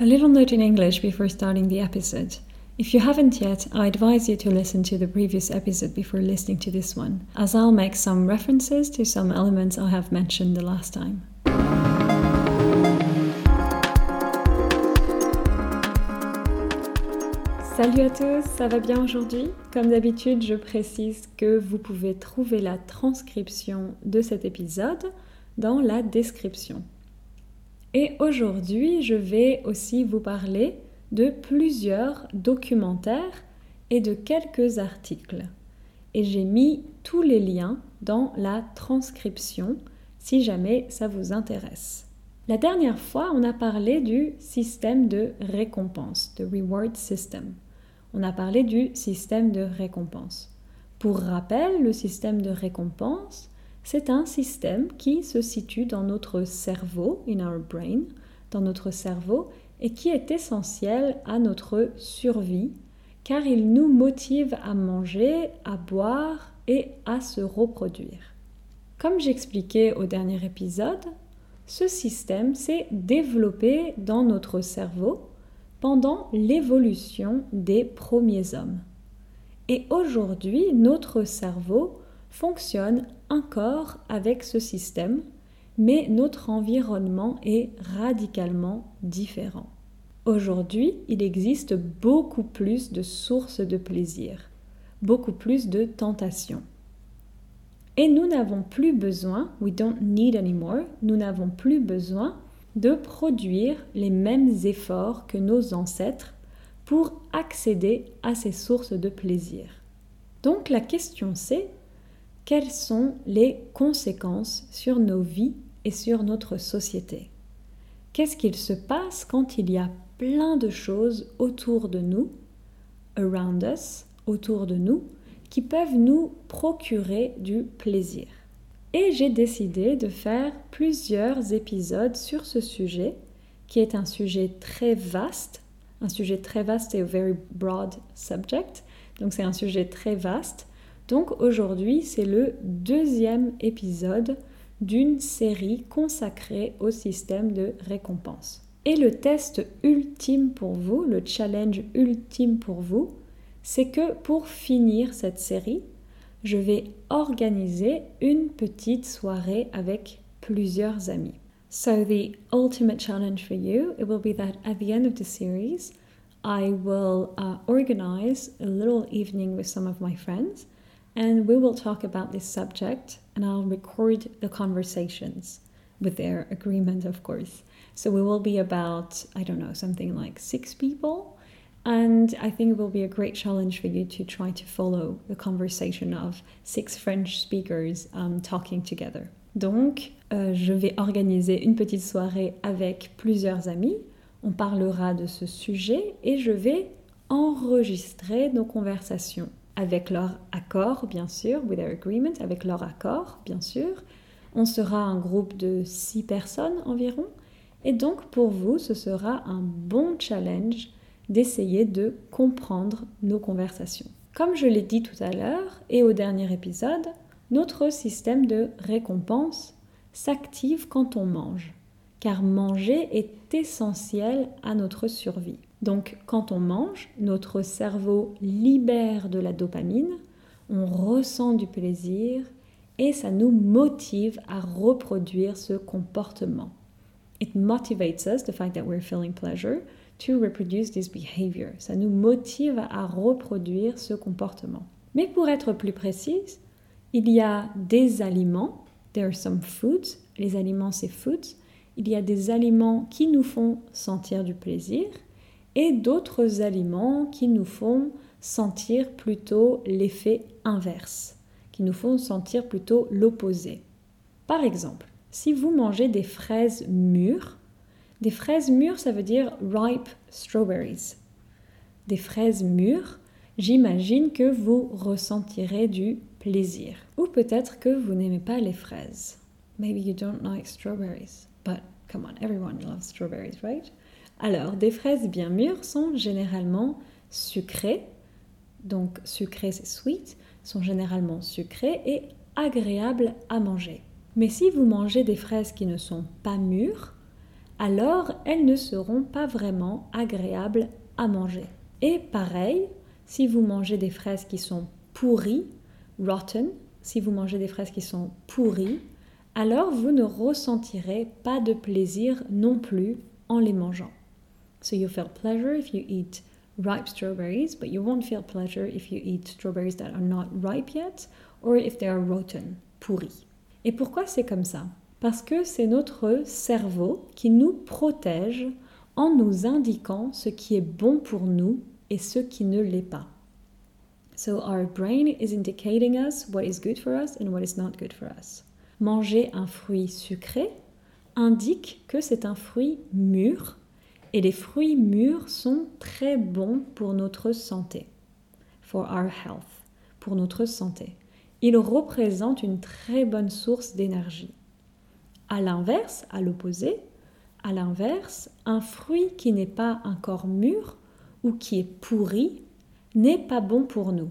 A little note in English before starting the episode. If you haven't yet, I advise you to listen to the previous episode before listening to this one, as I'll make some references to some elements I have mentioned the last time. Salut à tous, ça va bien aujourd'hui? Comme d'habitude, je précise que vous pouvez trouver la transcription de cet épisode dans la description. Et aujourd'hui, je vais aussi vous parler de plusieurs documentaires et de quelques articles. Et j'ai mis tous les liens dans la transcription si jamais ça vous intéresse. La dernière fois, on a parlé du système de récompense, de reward system. On a parlé du système de récompense. Pour rappel, le système de récompense, c'est un système qui se situe dans notre cerveau, in our brain, dans notre cerveau, et qui est essentiel à notre survie, car il nous motive à manger, à boire et à se reproduire. Comme j'expliquais au dernier épisode, ce système s'est développé dans notre cerveau pendant l'évolution des premiers hommes. Et aujourd'hui, notre cerveau fonctionne encore avec ce système, mais notre environnement est radicalement différent. Aujourd'hui, il existe beaucoup plus de sources de plaisir, beaucoup plus de tentations. Et nous n'avons plus besoin, we don't need anymore, nous n'avons plus besoin de produire les mêmes efforts que nos ancêtres pour accéder à ces sources de plaisir. Donc la question c'est quelles sont les conséquences sur nos vies et sur notre société? Qu'est-ce qu'il se passe quand il y a plein de choses autour de nous, around us, autour de nous, qui peuvent nous procurer du plaisir? Et j'ai décidé de faire plusieurs épisodes sur ce sujet, qui est un sujet très vaste, un sujet très vaste et a very broad subject. Donc c'est un sujet très vaste donc aujourd'hui, c'est le deuxième épisode d'une série consacrée au système de récompense. Et le test ultime pour vous, le challenge ultime pour vous, c'est que pour finir cette série, je vais organiser une petite soirée avec plusieurs amis. So the ultimate challenge for you, it will be that at the end of the series, I will uh, organize a little evening with some of my friends and we will talk about this subject and I'll record the conversations with their agreement, of course. So we will be about, I don't know, something like six people. And I think it will be a great challenge for you to try to follow the conversation of six French speakers um, talking together. Donc, euh, je vais organiser une petite soirée avec plusieurs amis. On parlera de ce sujet et je vais enregistrer nos conversations avec leur accord, bien sûr, with their agreement, avec leur accord, bien sûr. On sera un groupe de six personnes environ. Et donc, pour vous, ce sera un bon challenge d'essayer de comprendre nos conversations. Comme je l'ai dit tout à l'heure et au dernier épisode, notre système de récompense s'active quand on mange, car manger est essentiel à notre survie. Donc quand on mange, notre cerveau libère de la dopamine, on ressent du plaisir et ça nous motive à reproduire ce comportement. It motivates us, the fact that we're feeling pleasure, to reproduce this behavior. Ça nous motive à reproduire ce comportement. Mais pour être plus précise, il y a des aliments, there are some les aliments c'est foods, il y a des aliments qui nous font sentir du plaisir et d'autres aliments qui nous font sentir plutôt l'effet inverse, qui nous font sentir plutôt l'opposé. Par exemple, si vous mangez des fraises mûres, des fraises mûres, ça veut dire ripe strawberries. Des fraises mûres, j'imagine que vous ressentirez du plaisir. Ou peut-être que vous n'aimez pas les fraises. Maybe you don't like strawberries, but come on, everyone loves strawberries, right? Alors, des fraises bien mûres sont généralement sucrées, donc sucrées c'est sweet, sont généralement sucrées et agréables à manger. Mais si vous mangez des fraises qui ne sont pas mûres, alors elles ne seront pas vraiment agréables à manger. Et pareil, si vous mangez des fraises qui sont pourries, rotten, si vous mangez des fraises qui sont pourries, alors vous ne ressentirez pas de plaisir non plus en les mangeant. So you feel pleasure if you eat ripe strawberries, but you won't feel pleasure if you eat strawberries that are not ripe yet or if they are rotten, pourris. Et pourquoi c'est comme ça? Parce que c'est notre cerveau qui nous protège en nous indiquant ce qui est bon pour nous et ce qui ne l'est pas. So our brain is indicating us what is good for us and what is not good for us. Manger un fruit sucré indique que c'est un fruit mûr et les fruits mûrs sont très bons pour notre santé. For our health, pour notre santé. Ils représentent une très bonne source d'énergie. À l'inverse, à l'opposé, à l'inverse, un fruit qui n'est pas encore mûr ou qui est pourri n'est pas bon pour nous.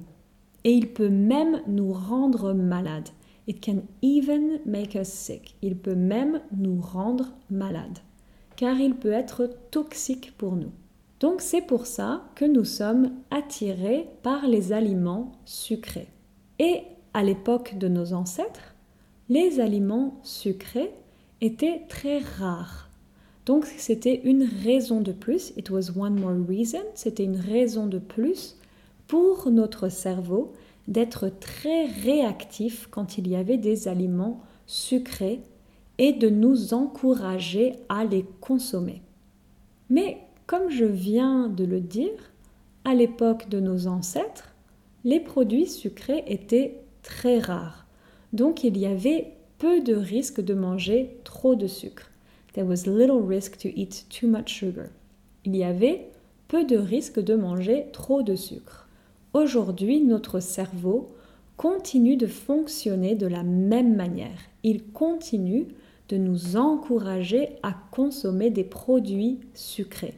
Et il peut même nous rendre malades. It can even make us sick. Il peut même nous rendre malades car il peut être toxique pour nous. Donc c'est pour ça que nous sommes attirés par les aliments sucrés. Et à l'époque de nos ancêtres, les aliments sucrés étaient très rares. Donc c'était une raison de plus, it was one more reason, c'était une raison de plus pour notre cerveau d'être très réactif quand il y avait des aliments sucrés et de nous encourager à les consommer. Mais comme je viens de le dire, à l'époque de nos ancêtres, les produits sucrés étaient très rares. Donc il y avait peu de risque de manger trop de sucre. There was little risk to eat too much sugar. Il y avait peu de risque de manger trop de sucre. Aujourd'hui, notre cerveau continue de fonctionner de la même manière. Il continue de nous encourager à consommer des produits sucrés.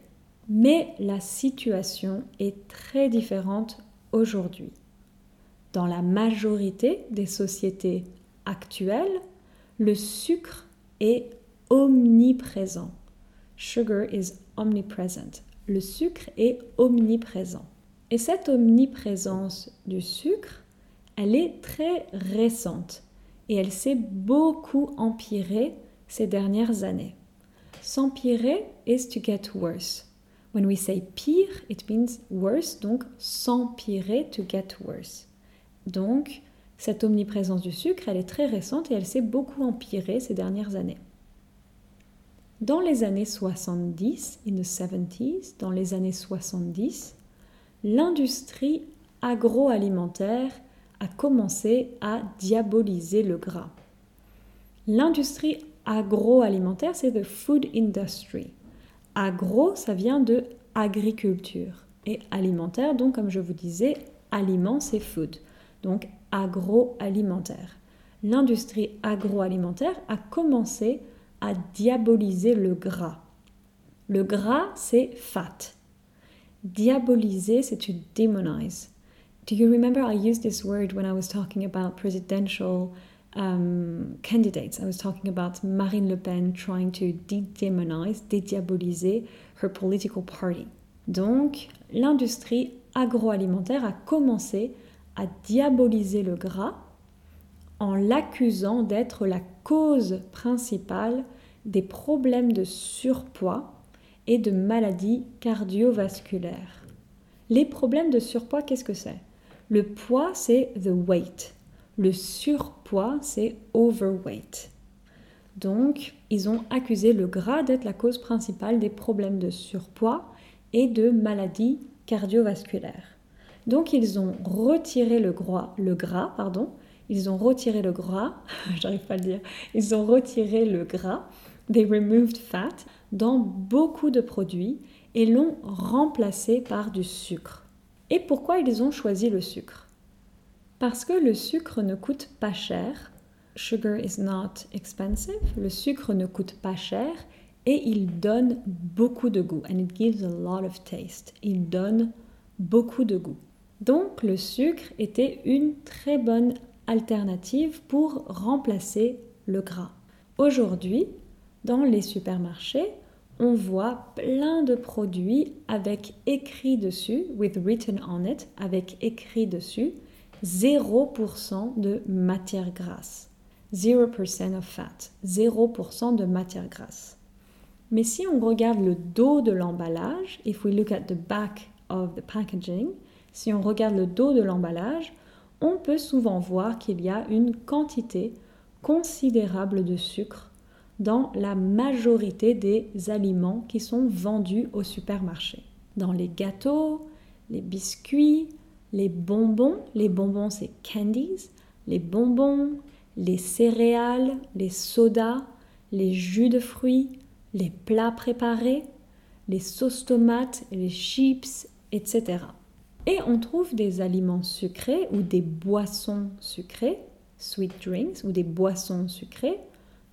Mais la situation est très différente aujourd'hui. Dans la majorité des sociétés actuelles, le sucre est omniprésent. Sugar is omnipresent. Le sucre est omniprésent. Et cette omniprésence du sucre, elle est très récente et elle s'est beaucoup empirée ces dernières années. S'empirer is to get worse. When we say pire, it means worse, donc s'empirer to get worse. Donc, cette omniprésence du sucre, elle est très récente et elle s'est beaucoup empirée ces dernières années. Dans les années 70, in the 70s, dans les années 70, l'industrie agroalimentaire a commencé à diaboliser le gras. L'industrie agroalimentaire, c'est the food industry. Agro, ça vient de agriculture. Et alimentaire, donc comme je vous disais, aliment, c'est food. Donc agroalimentaire. L'industrie agroalimentaire a commencé à diaboliser le gras. Le gras, c'est fat. Diaboliser, c'est to demonize. Do you remember I used this word when I was talking about presidential um, candidates? I was talking about Marine Le Pen trying to de-demonize, dédiaboliser her political party. Donc, l'industrie agroalimentaire a commencé à diaboliser le gras en l'accusant d'être la cause principale des problèmes de surpoids et de maladies cardiovasculaires. Les problèmes de surpoids, qu'est-ce que c'est? Le poids, c'est the weight. Le surpoids, c'est overweight. Donc, ils ont accusé le gras d'être la cause principale des problèmes de surpoids et de maladies cardiovasculaires. Donc, ils ont retiré le gras, le gras pardon, ils ont retiré le gras, j'arrive pas à le dire, ils ont retiré le gras, they removed fat, dans beaucoup de produits et l'ont remplacé par du sucre. Et pourquoi ils ont choisi le sucre? Parce que le sucre ne coûte pas cher. Sugar is not expensive. Le sucre ne coûte pas cher et il donne beaucoup de goût. And it gives a lot of taste. Il donne beaucoup de goût. Donc le sucre était une très bonne alternative pour remplacer le gras. Aujourd'hui, dans les supermarchés, on voit plein de produits avec écrit dessus, with written on it, avec écrit dessus, 0% de matière grasse. 0% of fat, 0% de matière grasse. Mais si on regarde le dos de l'emballage, if we look at the back of the packaging, si on regarde le dos de l'emballage, on peut souvent voir qu'il y a une quantité considérable de sucre dans la majorité des aliments qui sont vendus au supermarché. Dans les gâteaux, les biscuits, les bonbons, les bonbons c'est candies, les bonbons, les céréales, les sodas, les jus de fruits, les plats préparés, les sauces tomates, les chips, etc. Et on trouve des aliments sucrés ou des boissons sucrées, sweet drinks ou des boissons sucrées,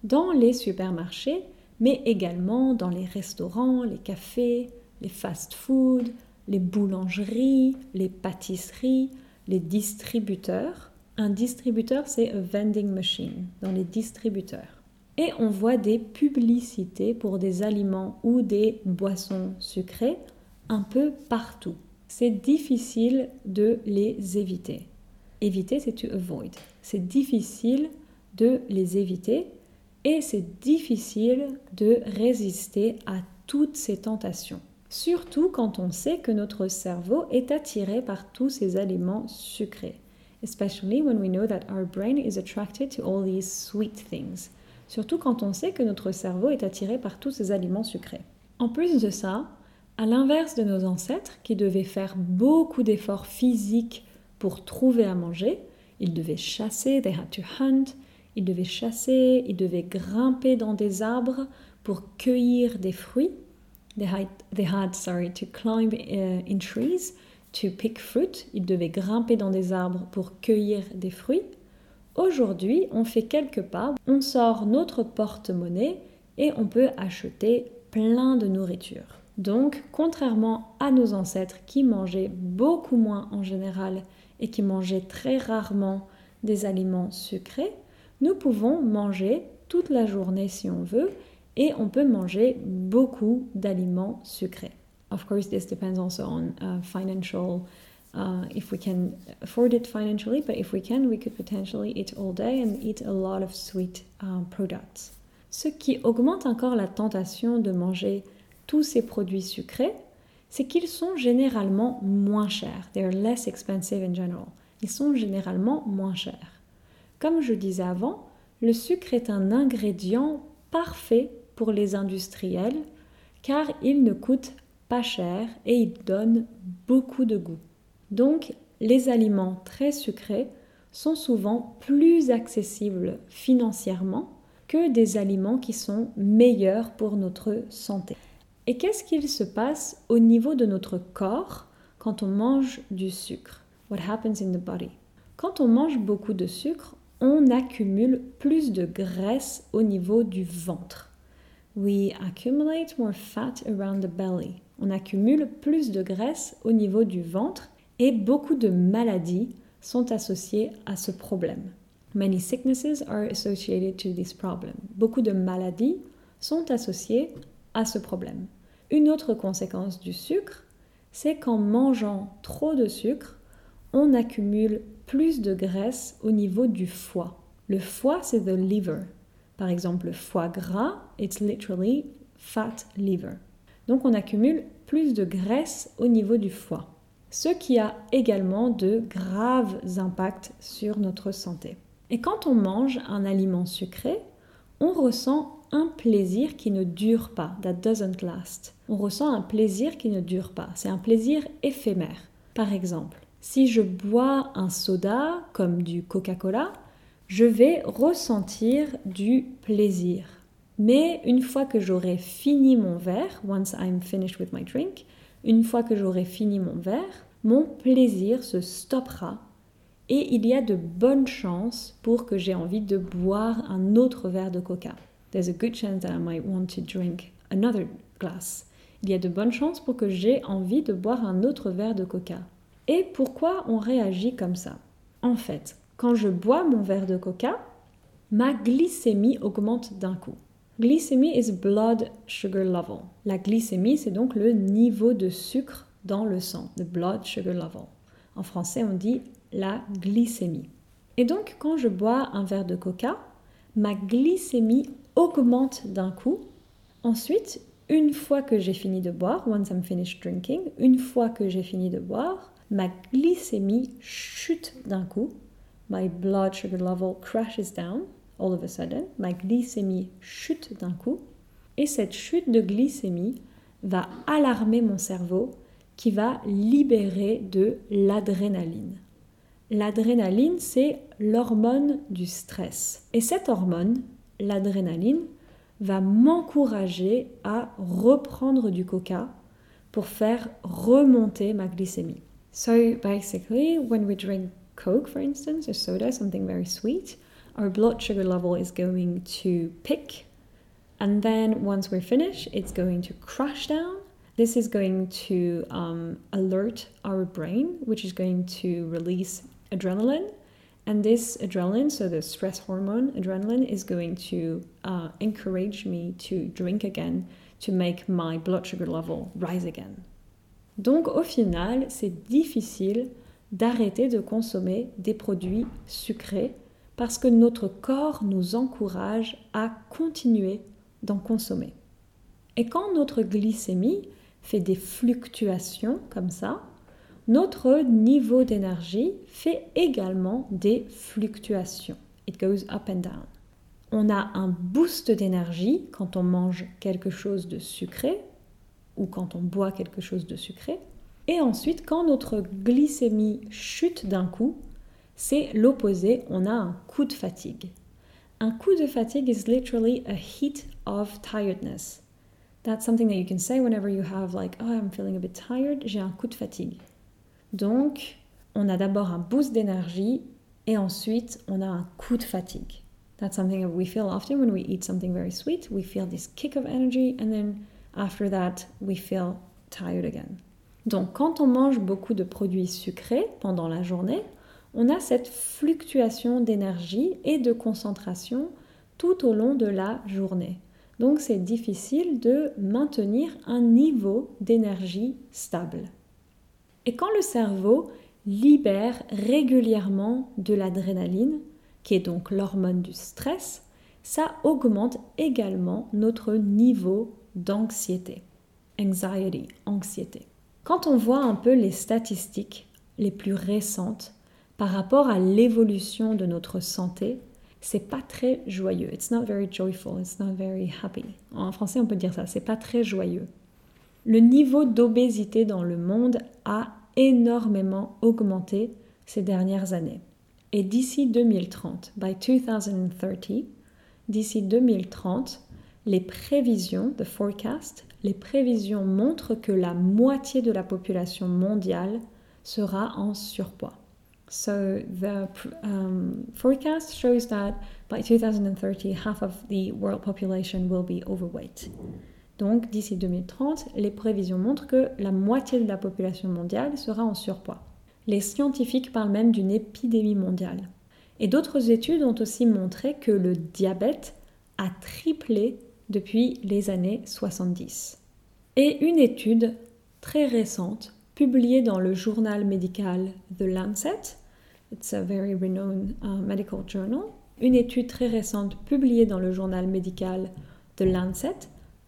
dans les supermarchés, mais également dans les restaurants, les cafés, les fast-foods, les boulangeries, les pâtisseries, les distributeurs. Un distributeur, c'est a vending machine dans les distributeurs. Et on voit des publicités pour des aliments ou des boissons sucrées un peu partout. C'est difficile de les éviter. Éviter, c'est to avoid. C'est difficile de les éviter et c'est difficile de résister à toutes ces tentations. Surtout quand on sait que notre cerveau est attiré par tous ces aliments sucrés. Especially when we know that our brain is attracted to all these sweet things. Surtout quand on sait que notre cerveau est attiré par tous ces aliments sucrés. En plus de ça, à l'inverse de nos ancêtres qui devaient faire beaucoup d'efforts physiques pour trouver à manger, ils devaient chasser, they had to hunt, ils devaient chasser, ils devaient grimper dans des arbres pour cueillir des fruits. They had, they had sorry, to climb uh, in trees to pick fruit. Ils devaient grimper dans des arbres pour cueillir des fruits. Aujourd'hui, on fait quelques pas, on sort notre porte-monnaie et on peut acheter plein de nourriture. Donc, contrairement à nos ancêtres qui mangeaient beaucoup moins en général et qui mangeaient très rarement des aliments sucrés, nous pouvons manger toute la journée si on veut et on peut manger beaucoup d'aliments sucrés. Of course, this depends also on uh, financial, uh, if we can afford it financially, but if we can, we could potentially eat all day and eat a lot of sweet um, products. Ce qui augmente encore la tentation de manger tous ces produits sucrés, c'est qu'ils sont généralement moins chers. They are less expensive in general. Ils sont généralement moins chers. Comme je disais avant, le sucre est un ingrédient parfait pour les industriels car il ne coûte pas cher et il donne beaucoup de goût. Donc les aliments très sucrés sont souvent plus accessibles financièrement que des aliments qui sont meilleurs pour notre santé. Et qu'est-ce qu'il se passe au niveau de notre corps quand on mange du sucre? What happens in the body? Quand on mange beaucoup de sucre, on accumule plus de graisse au niveau du ventre. We accumulate more fat around the belly. On accumule plus de graisse au niveau du ventre et beaucoup de maladies sont associées à ce problème. Many sicknesses are associated to this problem. Beaucoup de maladies sont associées à ce problème. Une autre conséquence du sucre, c'est qu'en mangeant trop de sucre, on accumule plus de graisse au niveau du foie. Le foie, c'est the liver. Par exemple, le foie gras, it's literally fat liver. Donc on accumule plus de graisse au niveau du foie, ce qui a également de graves impacts sur notre santé. Et quand on mange un aliment sucré, on ressent un plaisir qui ne dure pas, that doesn't last. On ressent un plaisir qui ne dure pas, c'est un plaisir éphémère. Par exemple, si je bois un soda comme du Coca-Cola, je vais ressentir du plaisir. Mais une fois que j'aurai fini mon verre, once I'm finished with my drink, une fois que j'aurai fini mon verre, mon plaisir se stoppera et il y a de bonnes chances pour que j'ai envie de boire un autre verre de coca. There's a good chance that I might want to drink another glass. Il y a de bonnes chances pour que j'ai envie de boire un autre verre de coca. Et pourquoi on réagit comme ça? En fait, quand je bois mon verre de coca, ma glycémie augmente d'un coup. Glycémie is blood sugar level. La glycémie, c'est donc le niveau de sucre dans le sang, the blood sugar level. En français, on dit la glycémie. Et donc, quand je bois un verre de coca, ma glycémie augmente d'un coup. Ensuite, une fois que j'ai fini de boire, once I'm finished drinking, une fois que j'ai fini de boire, ma glycémie chute d'un coup. My blood sugar level crashes down all of a sudden. Ma glycémie chute d'un coup. Et cette chute de glycémie va alarmer mon cerveau qui va libérer de l'adrénaline. L'adrénaline, c'est l'hormone du stress. Et cette hormone, l'adrénaline, va m'encourager à reprendre du coca pour faire remonter ma glycémie. So basically, when we drink Coke, for instance, or soda, something very sweet, our blood sugar level is going to pick. And then once we're finished, it's going to crash down. This is going to um, alert our brain, which is going to release adrenaline. And this adrenaline, so the stress hormone adrenaline, is going to uh, encourage me to drink again to make my blood sugar level rise again. Donc au final, c'est difficile d'arrêter de consommer des produits sucrés parce que notre corps nous encourage à continuer d'en consommer. Et quand notre glycémie fait des fluctuations comme ça, notre niveau d'énergie fait également des fluctuations. It goes up and down. On a un boost d'énergie quand on mange quelque chose de sucré ou quand on boit quelque chose de sucré. Et ensuite, quand notre glycémie chute d'un coup, c'est l'opposé, on a un coup de fatigue. Un coup de fatigue is literally a heat of tiredness. That's something that you can say whenever you have like, oh, I'm feeling a bit tired, j'ai un coup de fatigue. Donc, on a d'abord un boost d'énergie et ensuite on a un coup de fatigue. That's something that we feel often when we eat something very sweet. We feel this kick of energy and then after that we feel tired again. Donc quand on mange beaucoup de produits sucrés pendant la journée, on a cette fluctuation d'énergie et de concentration tout au long de la journée. Donc c'est difficile de maintenir un niveau d'énergie stable. Et quand le cerveau libère régulièrement de l'adrénaline, qui est donc l'hormone du stress, ça augmente également notre niveau d'anxiété. Anxiety, anxiété. Quand on voit un peu les statistiques les plus récentes par rapport à l'évolution de notre santé, c'est pas très joyeux. It's not very joyful, it's not very happy. En français, on peut dire ça, c'est pas très joyeux. Le niveau d'obésité dans le monde a énormément augmenté ces dernières années. Et d'ici 2030, by 2030, d'ici 2030, les prévisions, the forecast, les prévisions montrent que la moitié de la population mondiale sera en surpoids. So the forecast shows that by 2030, half of the world population will be overweight. Donc d'ici 2030, les prévisions montrent que la moitié de la population mondiale sera en surpoids. Les scientifiques parlent même d'une épidémie mondiale. Et d'autres études ont aussi montré que le diabète a triplé depuis les années 70. Et une étude très récente, publiée dans le journal médical The Lancet, uh, une étude très récente publiée dans le journal médical The Lancet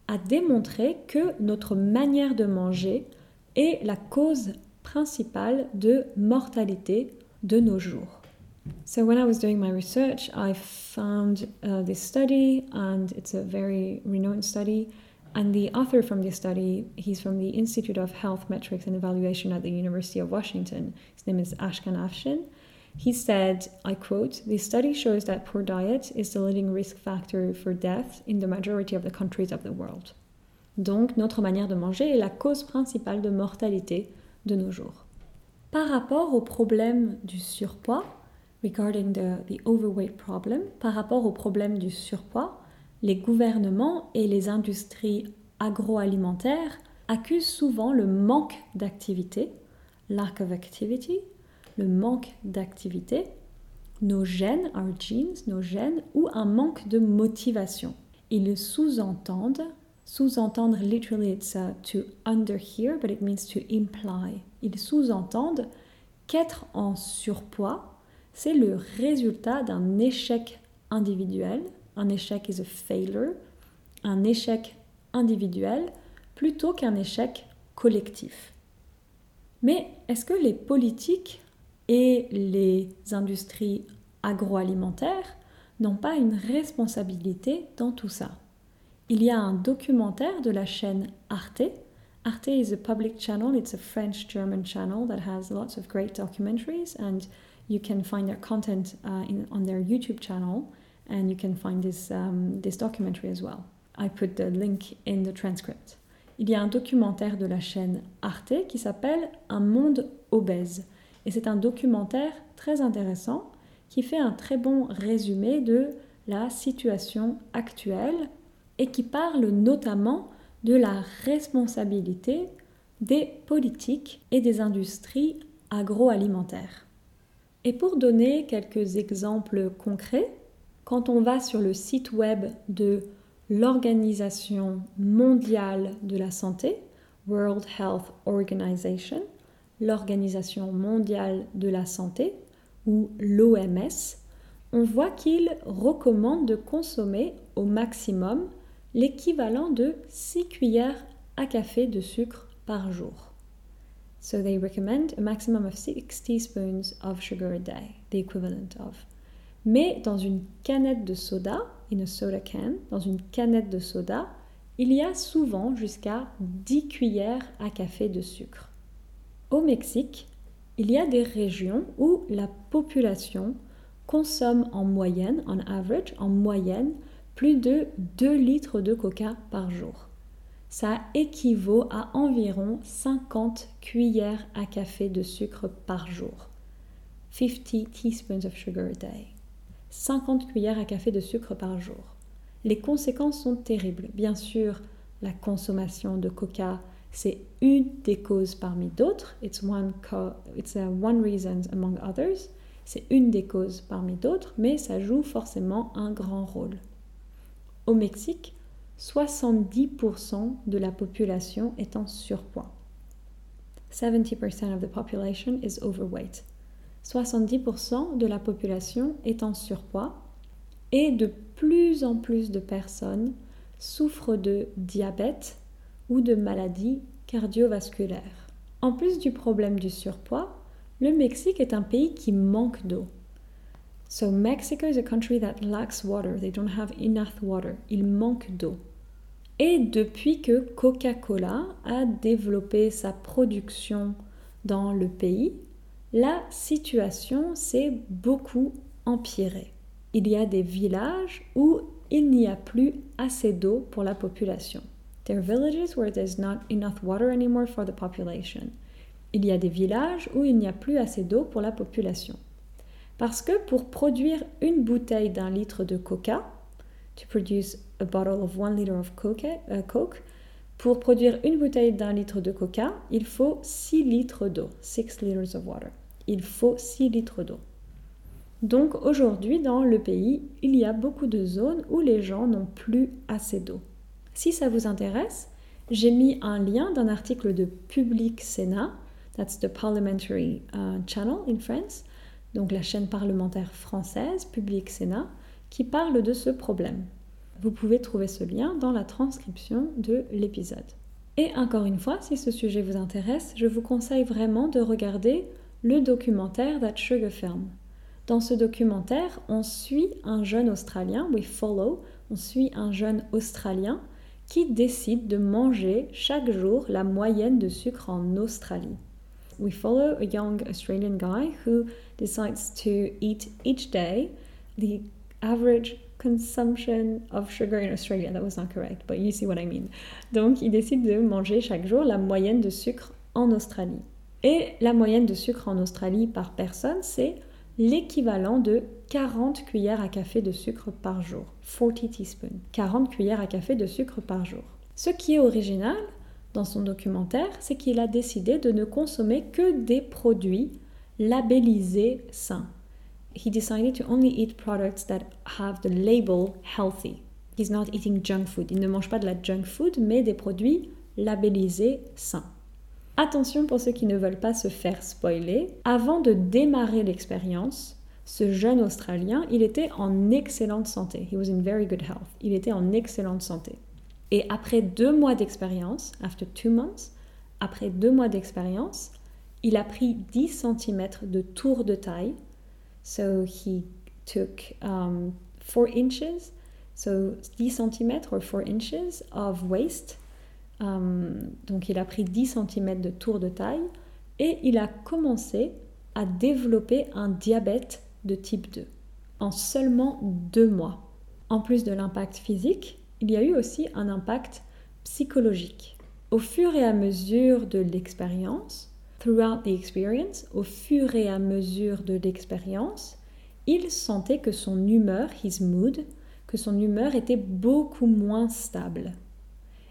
a démontré que notre manière de manger est la cause principale de mortalité de nos jours. So when I was doing my research, I found uh, this study, and it's a very renowned study. And the author from this study, he's from the Institute of Health Metrics and Evaluation at the University of Washington. His name is Ashkan Afshin. He said, I quote, The study shows that poor diet is the leading risk factor for death in the majority of the countries of the world. Donc, notre manière de manger est la cause principale de mortalité de nos jours. Par rapport au problème du surpoids, regarding the, the overweight problem, par rapport au problème du surpoids, les gouvernements et les industries agroalimentaires accusent souvent le manque d'activité, lack of activity, le manque d'activité, nos gènes, our genes, nos gènes, ou un manque de motivation. Ils sous-entendent, sous-entendre literally it's uh, to underhear, but it means to imply. Ils sous-entendent qu'être en surpoids, c'est le résultat d'un échec individuel. Un échec is a failure, un échec individuel plutôt qu'un échec collectif. Mais est-ce que les politiques et les industries agroalimentaires n'ont pas une responsabilité dans tout ça? Il y a un documentaire de la chaîne Arte. Arte is a public channel, it's a French-German channel that has lots of great documentaries and you can find their content uh, in, on their YouTube channel and you can find this, um, this documentary as well. I put the link in the transcript. Il y a un documentaire de la chaîne Arte qui s'appelle Un monde obèse. Et c'est un documentaire très intéressant qui fait un très bon résumé de la situation actuelle et qui parle notamment de la responsabilité des politiques et des industries agroalimentaires. Et pour donner quelques exemples concrets, quand on va sur le site web de l'Organisation mondiale de la santé, World Health Organization, l'Organisation mondiale de la santé, ou l'OMS, on voit qu'il recommande de consommer au maximum l'équivalent de 6 cuillères à café de sucre par jour. So they recommend a maximum of 6 teaspoons of sugar a day, the equivalent of. Mais dans une canette de soda, in a soda can, dans une canette de soda, il y a souvent jusqu'à 10 cuillères à café de sucre. Au Mexique, il y a des régions où la population consomme en moyenne, en average, en moyenne, plus de 2 litres de coca par jour. Ça équivaut à environ 50 cuillères à café de sucre par jour. 50 teaspoons of sugar a day. 50 cuillères à café de sucre par jour. Les conséquences sont terribles. Bien sûr, la consommation de coca, c'est une des causes parmi d'autres. It's one, it's one reason among others. C'est une des causes parmi d'autres, mais ça joue forcément un grand rôle. Au Mexique, 70% de la population est en surpoids. 70% of the population is overweight. 70% de la population est en surpoids et de plus en plus de personnes souffrent de diabète ou de maladies cardiovasculaires. En plus du problème du surpoids, le Mexique est un pays qui manque d'eau. So Mexico is a country that lacks water. They don't have enough water. Il manque d'eau. Et depuis que Coca-Cola a développé sa production dans le pays, la situation s'est beaucoup empirée. Il y a des villages où il n'y a plus assez d'eau pour la population. There are villages where there's not enough water anymore for the population. Il y a des villages où il n'y a plus assez d'eau pour la population. Parce que pour produire une bouteille d'un litre de coca, to produce a bottle of one liter of uh, coke, pour produire une bouteille d'un litre de coca, il faut 6 litres d'eau, 6 liters of water il faut 6 litres d'eau. Donc aujourd'hui, dans le pays, il y a beaucoup de zones où les gens n'ont plus assez d'eau. Si ça vous intéresse, j'ai mis un lien d'un article de Public Sénat, that's the parliamentary uh, channel in France, donc la chaîne parlementaire française, Public Sénat, qui parle de ce problème. Vous pouvez trouver ce lien dans la transcription de l'épisode. Et encore une fois, si ce sujet vous intéresse, je vous conseille vraiment de regarder le documentaire That Sugar. Dans ce documentaire, on suit un jeune Australien, we follow, on suit un jeune Australien qui décide de manger chaque jour la moyenne de sucre en Australie. We follow a young Australian guy who decides to eat each day the average consumption of sugar in Australia. That was not correct, but you see what I mean. Donc, il décide de manger chaque jour la moyenne de sucre en Australie. Et la moyenne de sucre en Australie par personne, c'est l'équivalent de 40 cuillères à café de sucre par jour. 40 teaspoons. 40 cuillères à café de sucre par jour. Ce qui est original dans son documentaire, c'est qu'il a décidé de ne consommer que des produits labellisés sains. He decided to only eat products that have the label healthy. He's not eating junk food. Il ne mange pas de la junk food, mais des produits labellisés sains. Attention pour ceux qui ne veulent pas se faire spoiler. Avant de démarrer l'expérience, ce jeune Australien, il était en excellente santé. He was in very good health. Il était en excellente santé. Et après deux mois d'expérience, after two months, après deux mois d'expérience, il a pris 10 cm de tour de taille. So he took um, 4 inches, so 10 cm or 4 inches of waist. Um, donc il a pris 10 cm de tour de taille et il a commencé à développer un diabète de type 2 en seulement deux mois. En plus de l'impact physique, il y a eu aussi un impact psychologique. Au fur et à mesure de l'expérience, throughout the experience, au fur et à mesure de l'expérience, il sentait que son humeur, his mood, que son humeur était beaucoup moins stable.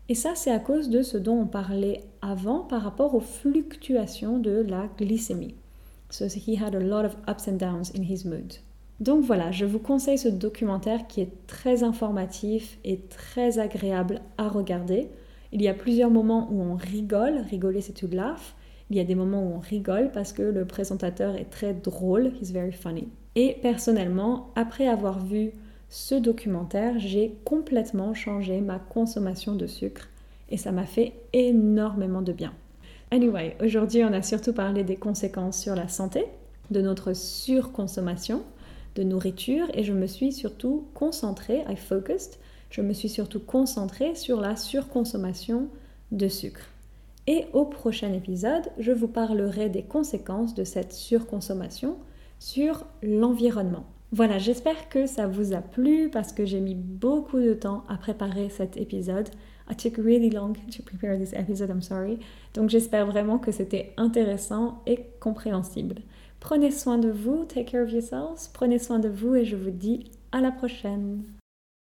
Et ça, c'est à cause de ce dont on parlait avant par rapport aux fluctuations de la glycémie. So he had a lot of ups and downs in his mood. Donc voilà, je vous conseille ce documentaire qui est très informatif et très agréable à regarder. Il y a plusieurs moments où on rigole, rigoler c'est to laugh. Il y a des moments où on rigole parce que le présentateur est très drôle, he's very funny. Et personnellement, après avoir vu ce documentaire, j'ai complètement changé ma consommation de sucre et ça m'a fait énormément de bien. Anyway, aujourd'hui on a surtout parlé des conséquences sur la santé, de notre surconsommation de nourriture et je me suis surtout concentrée, I focused, je me suis surtout concentrée sur la surconsommation de sucre. Et au prochain épisode, je vous parlerai des conséquences de cette surconsommation sur l'environnement. Voilà, j'espère que ça vous a plu parce que j'ai mis beaucoup de temps à préparer cet épisode. I took really long to prepare this episode, I'm sorry. Donc j'espère vraiment que c'était intéressant et compréhensible. Prenez soin de vous, take care of yourselves, prenez soin de vous et je vous dis à la prochaine.